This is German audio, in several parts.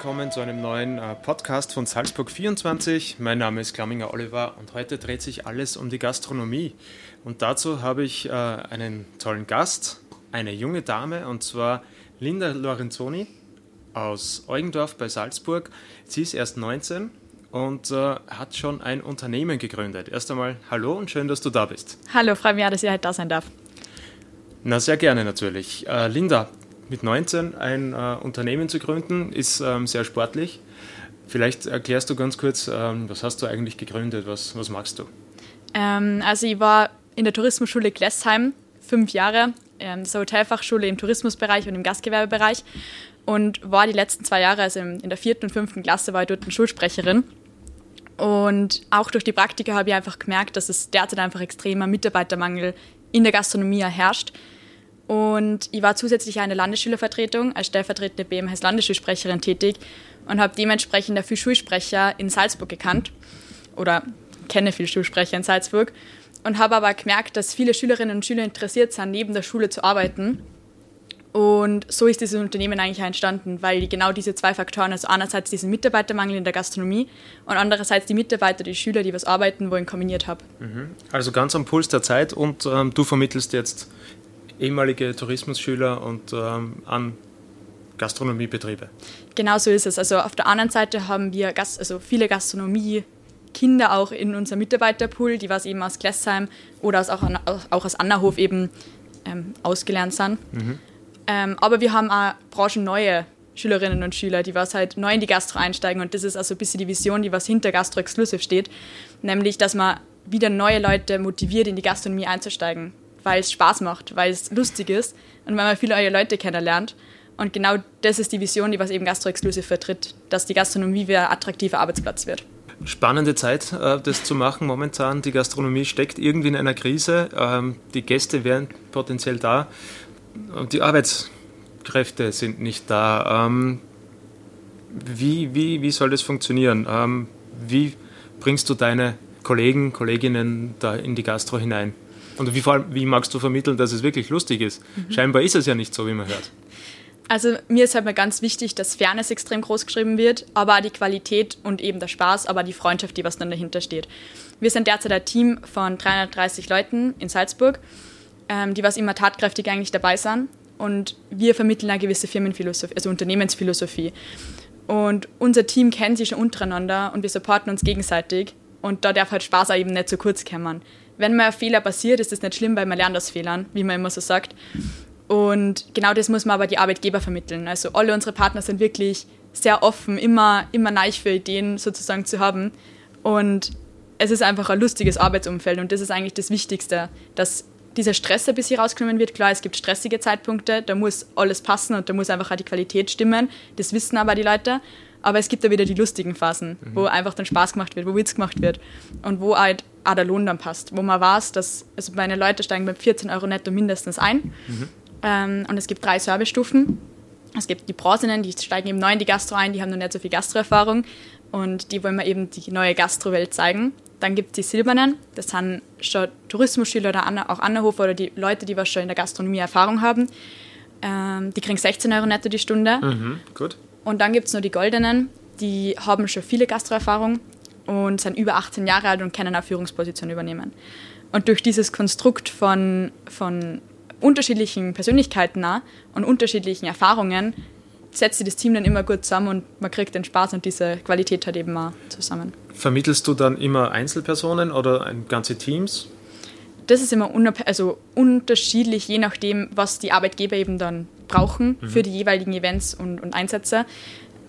willkommen zu einem neuen äh, Podcast von Salzburg 24. Mein Name ist Klamminger Oliver und heute dreht sich alles um die Gastronomie. Und dazu habe ich äh, einen tollen Gast, eine junge Dame, und zwar Linda Lorenzoni aus Eugendorf bei Salzburg. Sie ist erst 19 und äh, hat schon ein Unternehmen gegründet. Erst einmal hallo und schön, dass du da bist. Hallo, freue mich, dass ich heute da sein darf. Na, sehr gerne natürlich. Linda, mit 19 ein äh, Unternehmen zu gründen, ist ähm, sehr sportlich. Vielleicht erklärst du ganz kurz, ähm, was hast du eigentlich gegründet, was, was machst du? Ähm, also ich war in der Tourismusschule Glessheim fünf Jahre, ähm, so Hotelfachschule im Tourismusbereich und im Gastgewerbebereich und war die letzten zwei Jahre, also in der vierten und fünften Klasse, war ich dort eine Schulsprecherin. Und auch durch die Praktika habe ich einfach gemerkt, dass es derzeit einfach extremer Mitarbeitermangel in der Gastronomie herrscht. Und ich war zusätzlich eine Landesschülervertretung als stellvertretende BMHs Landesschulsprecherin tätig und habe dementsprechend dafür Schulsprecher in Salzburg gekannt oder kenne viele Schulsprecher in Salzburg und habe aber gemerkt, dass viele Schülerinnen und Schüler interessiert sind, neben der Schule zu arbeiten. Und so ist dieses Unternehmen eigentlich entstanden, weil genau diese zwei Faktoren, also einerseits diesen Mitarbeitermangel in der Gastronomie und andererseits die Mitarbeiter, die Schüler, die was arbeiten wollen, kombiniert habe. Mhm. Also ganz am Puls der Zeit und ähm, du vermittelst jetzt ehemalige Tourismusschüler und ähm, an Gastronomiebetriebe. Genau so ist es. Also auf der anderen Seite haben wir Gast also viele Gastronomie-Kinder auch in unserem Mitarbeiterpool, die was eben aus Glessheim oder aus, auch, auch aus Annahof eben ähm, ausgelernt sind. Mhm. Ähm, aber wir haben auch branchenneue Schülerinnen und Schüler, die was halt neu in die Gastro einsteigen und das ist also ein bisschen die Vision, die was hinter Gastro Exclusive steht, nämlich, dass man wieder neue Leute motiviert, in die Gastronomie einzusteigen weil es Spaß macht, weil es lustig ist und weil man viele neue Leute kennenlernt. Und genau das ist die Vision, die was eben Gastro Exclusive vertritt, dass die Gastronomie wieder ein attraktiver Arbeitsplatz wird. Spannende Zeit, äh, das zu machen momentan. Die Gastronomie steckt irgendwie in einer Krise. Ähm, die Gäste wären potenziell da. Die Arbeitskräfte sind nicht da. Ähm, wie, wie, wie soll das funktionieren? Ähm, wie bringst du deine Kollegen, Kolleginnen da in die Gastro hinein? Und wie, vor wie magst du vermitteln, dass es wirklich lustig ist? Mhm. Scheinbar ist es ja nicht so, wie man hört. Also mir ist halt mal ganz wichtig, dass Fairness extrem groß geschrieben wird, aber auch die Qualität und eben der Spaß, aber die Freundschaft, die was dann dahinter steht. Wir sind derzeit ein Team von 330 Leuten in Salzburg, ähm, die was immer tatkräftig eigentlich dabei sind. Und wir vermitteln eine gewisse Firmenphilosophie, also Unternehmensphilosophie. Und unser Team kennt sich schon untereinander und wir supporten uns gegenseitig. Und da darf halt Spaß auch eben nicht zu kurz kommen wenn mal ein Fehler passiert, ist das nicht schlimm, weil man lernt aus Fehlern, wie man immer so sagt. Und genau das muss man aber die Arbeitgeber vermitteln. Also alle unsere Partner sind wirklich sehr offen, immer, immer neich für Ideen sozusagen zu haben. Und es ist einfach ein lustiges Arbeitsumfeld und das ist eigentlich das Wichtigste, dass dieser Stress ein bisschen rausgenommen wird. Klar, es gibt stressige Zeitpunkte, da muss alles passen und da muss einfach auch die Qualität stimmen. Das wissen aber die Leute. Aber es gibt da wieder die lustigen Phasen, mhm. wo einfach dann Spaß gemacht wird, wo Witz gemacht wird und wo halt Lohn dann passt. Wo man weiß, dass also meine Leute steigen bei 14 Euro netto mindestens ein. Mhm. Ähm, und es gibt drei Servicestufen. Es gibt die Bronzenen, die steigen eben neu in die Gastro ein, die haben noch nicht so viel Gastroerfahrung und die wollen wir eben die neue Gastrowelt zeigen. Dann gibt es die Silbernen, das sind schon Tourismusschüler oder auch Annerhofer oder die Leute, die was schon in der Gastronomie Erfahrung haben. Ähm, die kriegen 16 Euro netto die Stunde. Mhm, gut. Und dann gibt es noch die Goldenen, die haben schon viele Gastroerfahrung und sind über 18 Jahre alt und können eine Führungsposition übernehmen. Und durch dieses Konstrukt von, von unterschiedlichen Persönlichkeiten und unterschiedlichen Erfahrungen setzt sich das Team dann immer gut zusammen und man kriegt den Spaß und diese Qualität halt eben auch zusammen. Vermittelst du dann immer Einzelpersonen oder ganze Teams? Das ist immer also unterschiedlich, je nachdem, was die Arbeitgeber eben dann brauchen mhm. für die jeweiligen Events und, und Einsätze.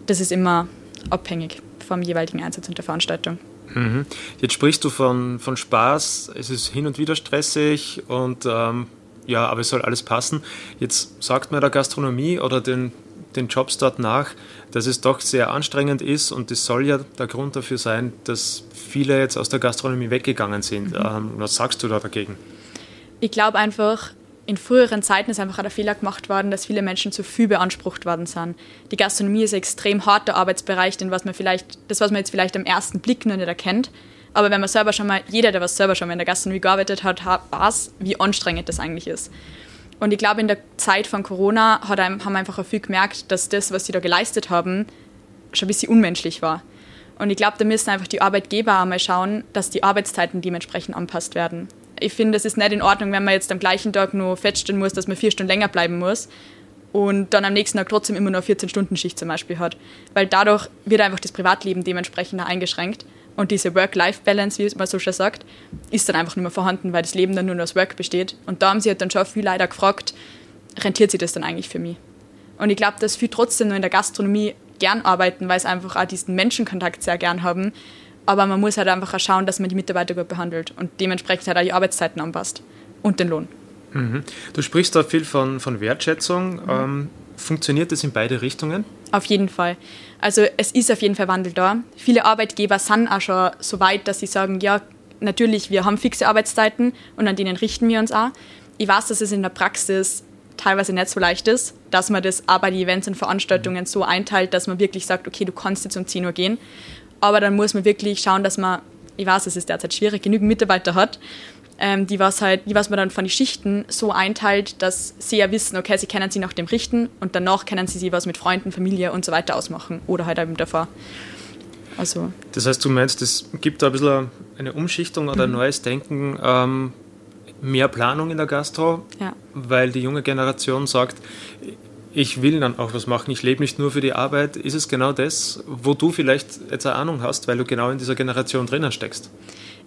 Das ist immer abhängig vom jeweiligen Einsatz und der Veranstaltung. Mhm. Jetzt sprichst du von, von Spaß, es ist hin und wieder stressig und ähm, ja, aber es soll alles passen. Jetzt sagt man der Gastronomie oder den, den Jobs dort nach, dass es doch sehr anstrengend ist und das soll ja der Grund dafür sein, dass viele jetzt aus der Gastronomie weggegangen sind. Mhm. Ähm, was sagst du da dagegen? Ich glaube einfach, in früheren Zeiten ist einfach der Fehler gemacht worden, dass viele Menschen zu viel beansprucht worden sind. Die Gastronomie ist ein extrem harter Arbeitsbereich, den was man vielleicht, das, was man jetzt vielleicht am ersten Blick noch nicht erkennt. Aber wenn man selber schon mal, jeder, der was selber schon mal in der Gastronomie gearbeitet hat, weiß, wie anstrengend das eigentlich ist. Und ich glaube, in der Zeit von Corona hat einem, haben einfach auch viel gemerkt, dass das, was sie da geleistet haben, schon ein bisschen unmenschlich war. Und ich glaube, da müssen einfach die Arbeitgeber einmal schauen, dass die Arbeitszeiten dementsprechend anpasst werden. Ich finde, es ist nicht in Ordnung, wenn man jetzt am gleichen Tag nur feststellen muss, dass man vier Stunden länger bleiben muss und dann am nächsten Tag trotzdem immer nur 14-Stunden-Schicht zum Beispiel hat. Weil dadurch wird einfach das Privatleben dementsprechend eingeschränkt und diese Work-Life-Balance, wie man so schon sagt, ist dann einfach nicht mehr vorhanden, weil das Leben dann nur noch aus Work besteht. Und da haben sie halt dann schon viel leider gefragt, rentiert sich das dann eigentlich für mich? Und ich glaube, dass viele trotzdem nur in der Gastronomie gern arbeiten, weil sie einfach auch diesen Menschenkontakt sehr gern haben. Aber man muss halt einfach auch schauen, dass man die Mitarbeiter gut behandelt und dementsprechend halt auch die Arbeitszeiten anpasst und den Lohn. Mhm. Du sprichst da viel von, von Wertschätzung. Mhm. Ähm, funktioniert das in beide Richtungen? Auf jeden Fall. Also es ist auf jeden Fall Wandel da. Viele Arbeitgeber sind auch schon so weit, dass sie sagen, ja, natürlich, wir haben fixe Arbeitszeiten und an denen richten wir uns auch. Ich weiß, dass es in der Praxis teilweise nicht so leicht ist, dass man das auch bei den Events und Veranstaltungen so einteilt, dass man wirklich sagt, okay, du kannst jetzt um 10 Uhr gehen. Aber dann muss man wirklich schauen, dass man, ich weiß, es ist derzeit schwierig, genügend Mitarbeiter hat, ähm, die was halt, die was man dann von den Schichten so einteilt, dass sie ja wissen, okay, sie können sie nach dem richten und danach können sie sie was mit Freunden, Familie und so weiter ausmachen oder halt eben davor. Also. Das heißt, du meinst, es gibt da ein bisschen eine Umschichtung oder ein mhm. neues Denken, ähm, mehr Planung in der Gastro, ja. weil die junge Generation sagt, ich will dann auch was machen, ich lebe nicht nur für die Arbeit. Ist es genau das, wo du vielleicht jetzt eine Ahnung hast, weil du genau in dieser Generation drinnen steckst?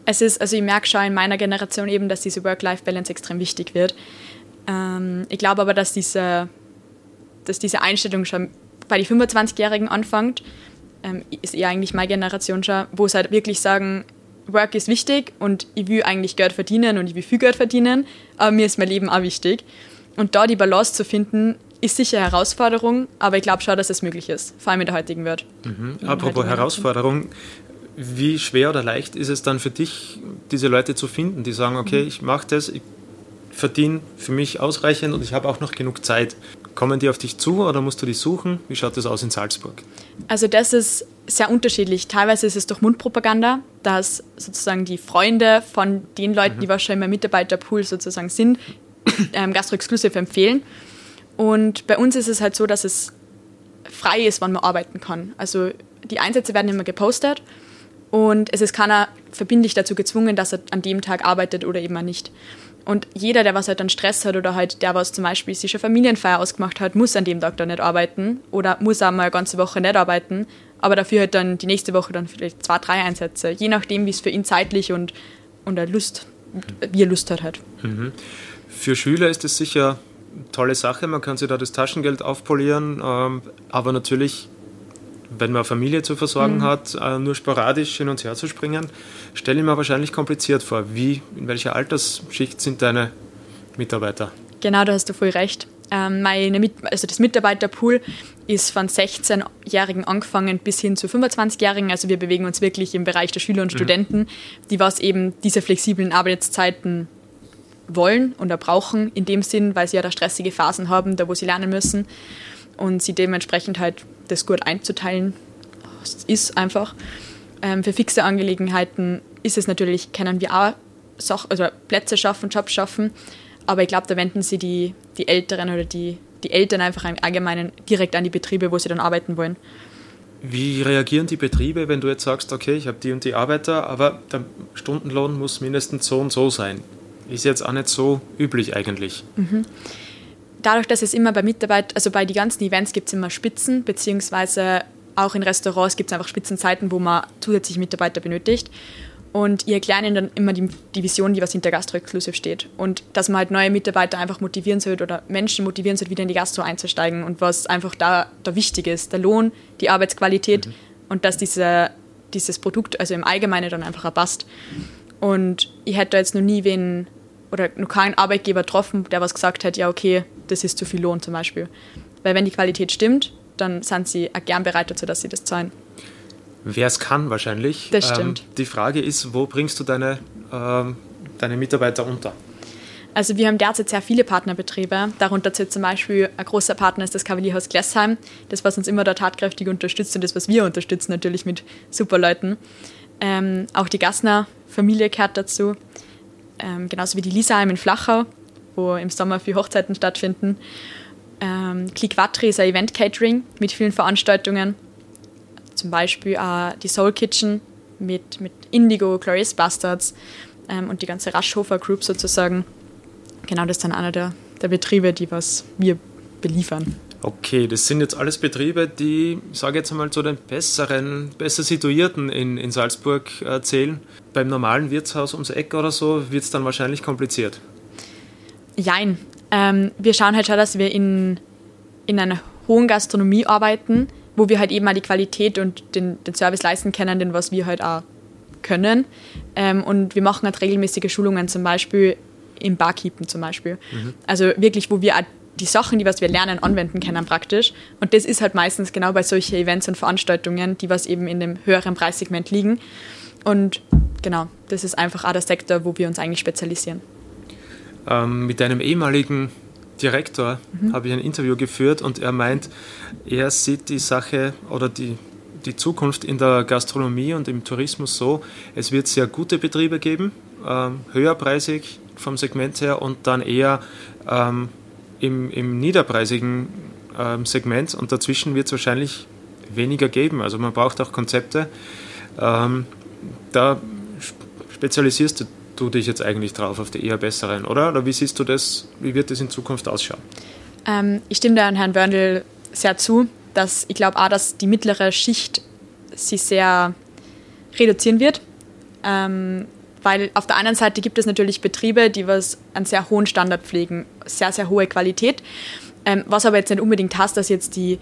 es ist, also ich merke schon in meiner Generation eben, dass diese Work-Life-Balance extrem wichtig wird. Ähm, ich glaube aber, dass diese, dass diese Einstellung schon bei den 25-Jährigen anfängt, ähm, ist eher eigentlich meine Generation schon, wo sie halt wirklich sagen, Work ist wichtig und ich will eigentlich Geld verdienen und ich will viel Geld verdienen, aber mir ist mein Leben auch wichtig. Und da die Balance zu finden, ist sicher eine Herausforderung, aber ich glaube schon, dass es möglich ist, vor allem in der heutigen Welt. Mhm. Apropos Herausforderung, wie schwer oder leicht ist es dann für dich, diese Leute zu finden, die sagen, okay, mhm. ich mache das, ich verdiene für mich ausreichend und ich habe auch noch genug Zeit. Kommen die auf dich zu oder musst du die suchen? Wie schaut das aus in Salzburg? Also das ist sehr unterschiedlich. Teilweise ist es durch Mundpropaganda, dass sozusagen die Freunde von den Leuten, mhm. die wahrscheinlich im Mitarbeiterpool sozusagen sind, ähm, Gastro-Exclusive empfehlen. Und bei uns ist es halt so, dass es frei ist, wann man arbeiten kann. Also die Einsätze werden immer gepostet und es ist keiner verbindlich dazu gezwungen, dass er an dem Tag arbeitet oder eben nicht. Und jeder, der was halt dann Stress hat oder halt der, was zum Beispiel sich eine Familienfeier ausgemacht hat, muss an dem Tag dann nicht arbeiten oder muss auch mal eine ganze Woche nicht arbeiten, aber dafür halt dann die nächste Woche dann vielleicht zwei, drei Einsätze, je nachdem, wie es für ihn zeitlich und, und er Lust, wie er Lust hat halt. Mhm. Für Schüler ist es sicher tolle Sache, man kann sich da das Taschengeld aufpolieren, ähm, aber natürlich wenn man Familie zu versorgen mhm. hat, äh, nur sporadisch hin und her zu springen, stelle ich mir wahrscheinlich kompliziert vor. Wie, in welcher Altersschicht sind deine Mitarbeiter? Genau, da hast du voll recht. Ähm, meine also das Mitarbeiterpool ist von 16-Jährigen angefangen bis hin zu 25-Jährigen. Also wir bewegen uns wirklich im Bereich der Schüler und mhm. Studenten, die was eben diese flexiblen Arbeitszeiten wollen oder brauchen, in dem Sinn, weil sie ja da stressige Phasen haben, da wo sie lernen müssen und sie dementsprechend halt das gut einzuteilen ist einfach. Ähm, für fixe Angelegenheiten ist es natürlich, können wir auch Sach also Plätze schaffen, Jobs schaffen, aber ich glaube, da wenden sie die, die Älteren oder die, die Eltern einfach im Allgemeinen direkt an die Betriebe, wo sie dann arbeiten wollen. Wie reagieren die Betriebe, wenn du jetzt sagst, okay, ich habe die und die Arbeiter, aber der Stundenlohn muss mindestens so und so sein? Ist jetzt auch nicht so üblich eigentlich. Mhm dadurch, dass es immer bei Mitarbeit, also bei den ganzen Events gibt es immer Spitzen, beziehungsweise auch in Restaurants gibt es einfach Spitzenzeiten, wo man zusätzlich Mitarbeiter benötigt. Und ihr erklären dann immer die, die Vision, die was hinter Gastro Exclusive steht. Und dass man halt neue Mitarbeiter einfach motivieren sollte oder Menschen motivieren sollte, wieder in die Gastro einzusteigen. Und was einfach da, da wichtig ist, der Lohn, die Arbeitsqualität mhm. und dass diese, dieses Produkt also im Allgemeinen dann einfach passt. Und ich hätte da jetzt noch nie wen oder noch keinen Arbeitgeber getroffen, der was gesagt hat, ja okay, das ist zu viel Lohn zum Beispiel. Weil wenn die Qualität stimmt, dann sind sie auch gern bereit dazu, dass sie das zahlen. Wer es kann wahrscheinlich. Das stimmt. Ähm, die Frage ist, wo bringst du deine, ähm, deine Mitarbeiter unter? Also wir haben derzeit sehr viele Partnerbetriebe. Darunter zählt zum Beispiel ein großer Partner ist das Kavalierhaus Glessheim, das was uns immer dort tatkräftig unterstützt und das was wir unterstützen natürlich mit super Leuten. Ähm, auch die Gassner Familie gehört dazu ähm, genauso wie die Lisaheim in Flachau, wo im Sommer viele Hochzeiten stattfinden. Ähm, Click Watri ist ein Event-Catering mit vielen Veranstaltungen. zum Beispiel auch die Soul Kitchen mit, mit Indigo, Clarice Bastards ähm, und die ganze Raschhofer Group sozusagen. Genau, das sind einer der, der Betriebe, die was wir beliefern. Okay, das sind jetzt alles Betriebe, die, ich sage jetzt einmal, zu den besseren, besser situierten in, in Salzburg äh, zählen. Beim normalen Wirtshaus ums Eck oder so wird es dann wahrscheinlich kompliziert. Jein. Ähm, wir schauen halt schon, dass wir in, in einer hohen Gastronomie arbeiten, wo wir halt eben auch die Qualität und den, den Service leisten können, den was wir halt auch können. Ähm, und wir machen halt regelmäßige Schulungen, zum Beispiel im Barkeepen zum Beispiel. Mhm. Also wirklich, wo wir auch die Sachen, die was wir lernen, anwenden können praktisch. Und das ist halt meistens genau bei solchen Events und Veranstaltungen, die was eben in dem höheren Preissegment liegen. Und genau, das ist einfach auch der Sektor, wo wir uns eigentlich spezialisieren. Ähm, mit einem ehemaligen Direktor mhm. habe ich ein Interview geführt und er meint, er sieht die Sache oder die, die Zukunft in der Gastronomie und im Tourismus so, es wird sehr gute Betriebe geben, ähm, höherpreisig vom Segment her und dann eher ähm, im, im niederpreisigen ähm, Segment und dazwischen wird es wahrscheinlich weniger geben. Also man braucht auch Konzepte. Ähm, da spezialisierst du dich jetzt eigentlich drauf auf die eher besseren, oder? Oder wie siehst du das? Wie wird das in Zukunft ausschauen? Ähm, ich stimme da an Herrn Börndl sehr zu, dass ich glaube auch, dass die mittlere Schicht sich sehr reduzieren wird. Ähm, weil auf der einen Seite gibt es natürlich Betriebe, die was einen sehr hohen Standard pflegen, sehr, sehr hohe Qualität. Ähm, was aber jetzt nicht unbedingt heißt, dass jetzt die,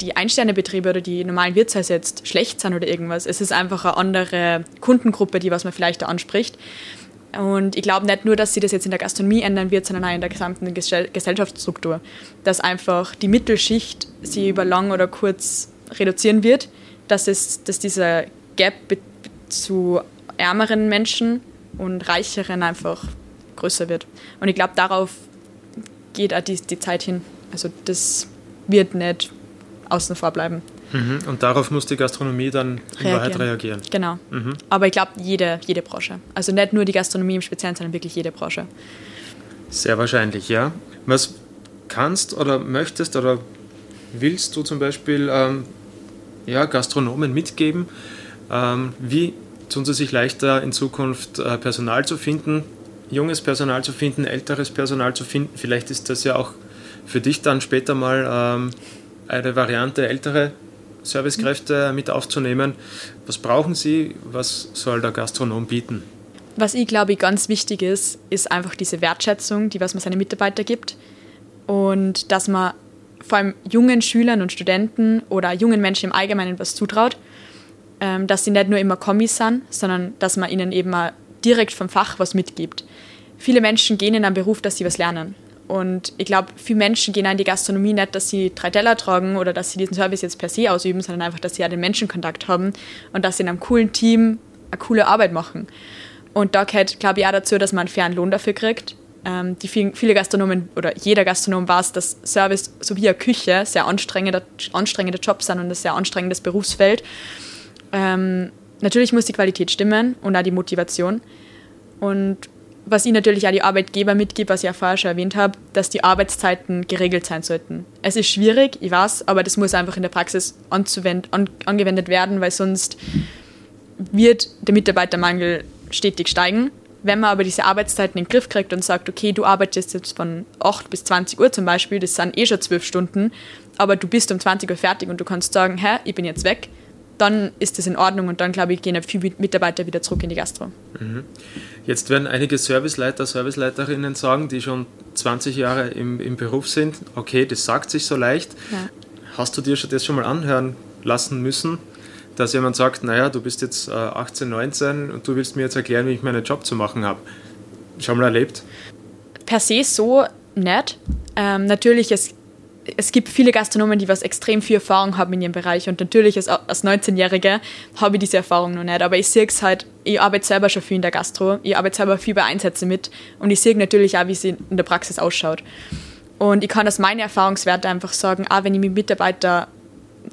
die Einsternebetriebe oder die normalen Wirtshäuser jetzt schlecht sind oder irgendwas. Es ist einfach eine andere Kundengruppe, die was man vielleicht da anspricht. Und ich glaube nicht nur, dass sie das jetzt in der Gastronomie ändern wird, sondern auch in der gesamten Gesellschaftsstruktur. Dass einfach die Mittelschicht sie über lang oder kurz reduzieren wird, dass, es, dass dieser Gap zu ärmeren Menschen und reicheren einfach größer wird. Und ich glaube, darauf geht auch die, die Zeit hin. Also das wird nicht außen vor bleiben. Mhm. Und darauf muss die Gastronomie dann in reagieren. Wahrheit reagieren. Genau. Mhm. Aber ich glaube, jede, jede Branche. Also nicht nur die Gastronomie im Speziellen, sondern wirklich jede Branche. Sehr wahrscheinlich, ja. Was kannst oder möchtest oder willst du zum Beispiel ähm, ja, Gastronomen mitgeben? Ähm, wie tun sie sich leichter in Zukunft äh, Personal zu finden, junges Personal zu finden, älteres Personal zu finden. Vielleicht ist das ja auch für dich dann später mal ähm, eine Variante, ältere Servicekräfte mit aufzunehmen. Was brauchen sie? Was soll der Gastronom bieten? Was ich glaube, ganz wichtig ist, ist einfach diese Wertschätzung, die was man seinen Mitarbeitern gibt. Und dass man vor allem jungen Schülern und Studenten oder jungen Menschen im Allgemeinen was zutraut ähm, dass sie nicht nur immer Kommis sind, sondern dass man ihnen eben mal direkt vom Fach was mitgibt. Viele Menschen gehen in einen Beruf, dass sie was lernen. Und ich glaube, viele Menschen gehen in die Gastronomie nicht, dass sie drei Teller tragen oder dass sie diesen Service jetzt per se ausüben, sondern einfach, dass sie ja den Menschenkontakt haben und dass sie in einem coolen Team eine coole Arbeit machen. Und da gehört, glaube ich, auch dazu, dass man einen fairen Lohn dafür kriegt. Ähm, die vielen, viele Gastronomen oder jeder Gastronom weiß, dass Service sowie Küche sehr anstrengende, anstrengende Jobs sind und ein sehr anstrengendes Berufsfeld. Ähm, natürlich muss die Qualität stimmen und auch die Motivation. Und was ich natürlich auch die Arbeitgeber mitgebe, was ich ja vorher schon erwähnt habe, dass die Arbeitszeiten geregelt sein sollten. Es ist schwierig, ich weiß, aber das muss einfach in der Praxis an, angewendet werden, weil sonst wird der Mitarbeitermangel stetig steigen. Wenn man aber diese Arbeitszeiten in den Griff kriegt und sagt, okay, du arbeitest jetzt von 8 bis 20 Uhr zum Beispiel, das sind eh schon 12 Stunden, aber du bist um 20 Uhr fertig und du kannst sagen, hä, ich bin jetzt weg, dann ist das in Ordnung und dann, glaube ich, gehen viele Mitarbeiter wieder zurück in die Gastro. Mhm. Jetzt werden einige Serviceleiter, Serviceleiterinnen sagen, die schon 20 Jahre im, im Beruf sind, okay, das sagt sich so leicht. Ja. Hast du dir das schon mal anhören lassen müssen, dass jemand sagt, naja, du bist jetzt 18, äh, 19 und du willst mir jetzt erklären, wie ich meinen Job zu machen habe? Schon mal erlebt? Per se so nicht. Ähm, natürlich, es es gibt viele Gastronomen, die was extrem viel Erfahrung haben in ihrem Bereich und natürlich als, als 19-Jährige habe ich diese Erfahrung noch nicht, aber ich sehe es halt, ich arbeite selber schon viel in der Gastro, ich arbeite selber viel bei Einsätzen mit und ich sehe natürlich auch, wie sie in der Praxis ausschaut. Und ich kann aus meinen Erfahrungswerten einfach sagen, auch wenn ich mit Mitarbeitern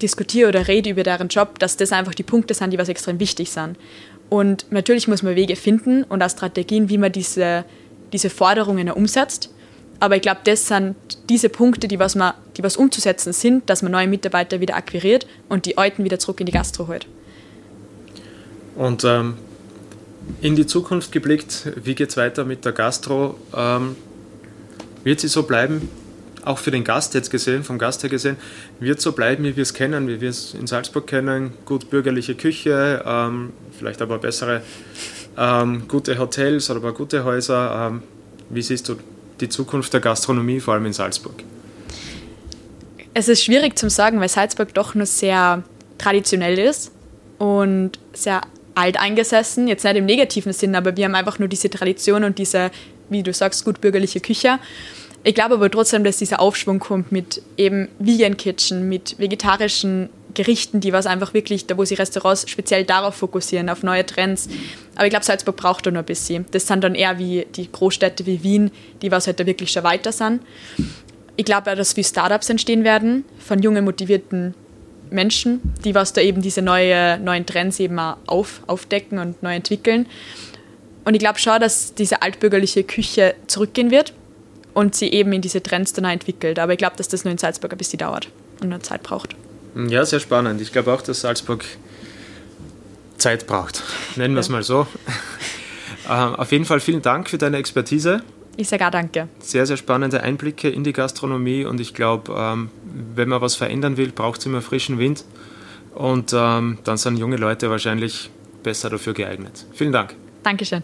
diskutiere oder rede über deren Job, dass das einfach die Punkte sind, die was extrem wichtig sind. Und natürlich muss man Wege finden und auch Strategien, wie man diese, diese Forderungen umsetzt. Aber ich glaube, das sind diese Punkte, die, was man, die was umzusetzen sind, dass man neue Mitarbeiter wieder akquiriert und die Alten wieder zurück in die Gastro holt. Und ähm, in die Zukunft geblickt, wie geht es weiter mit der Gastro? Ähm, wird sie so bleiben, auch für den Gast jetzt gesehen, vom Gast her gesehen, wird so bleiben, wie wir es kennen, wie wir es in Salzburg kennen, gut bürgerliche Küche, ähm, vielleicht aber bessere, ähm, gute Hotels oder aber gute Häuser. Ähm, wie siehst du die Zukunft der Gastronomie, vor allem in Salzburg? Es ist schwierig zu sagen, weil Salzburg doch nur sehr traditionell ist und sehr alt eingesessen, jetzt nicht im negativen Sinn, aber wir haben einfach nur diese Tradition und diese, wie du sagst, gut bürgerliche Küche. Ich glaube aber trotzdem, dass dieser Aufschwung kommt mit eben Vegan Kitchen, mit vegetarischen Gerichten, die was einfach wirklich, da wo sich Restaurants speziell darauf fokussieren, auf neue Trends. Aber ich glaube, Salzburg braucht da noch ein bisschen. Das sind dann eher wie die Großstädte wie Wien, die was halt da wirklich schon weiter sind. Ich glaube auch, dass viele Startups entstehen werden von jungen, motivierten Menschen, die was da eben diese neue, neuen Trends eben auch auf, aufdecken und neu entwickeln. Und ich glaube schon, dass diese altbürgerliche Küche zurückgehen wird und sie eben in diese Trends dann entwickelt. Aber ich glaube, dass das nur in Salzburg ein bisschen dauert und eine Zeit braucht. Ja, sehr spannend. Ich glaube auch, dass Salzburg Zeit braucht. Nennen wir es mal so. Ähm, auf jeden Fall vielen Dank für deine Expertise. Ich sage auch danke. Sehr, sehr spannende Einblicke in die Gastronomie und ich glaube, ähm, wenn man was verändern will, braucht es immer frischen Wind und ähm, dann sind junge Leute wahrscheinlich besser dafür geeignet. Vielen Dank. Dankeschön.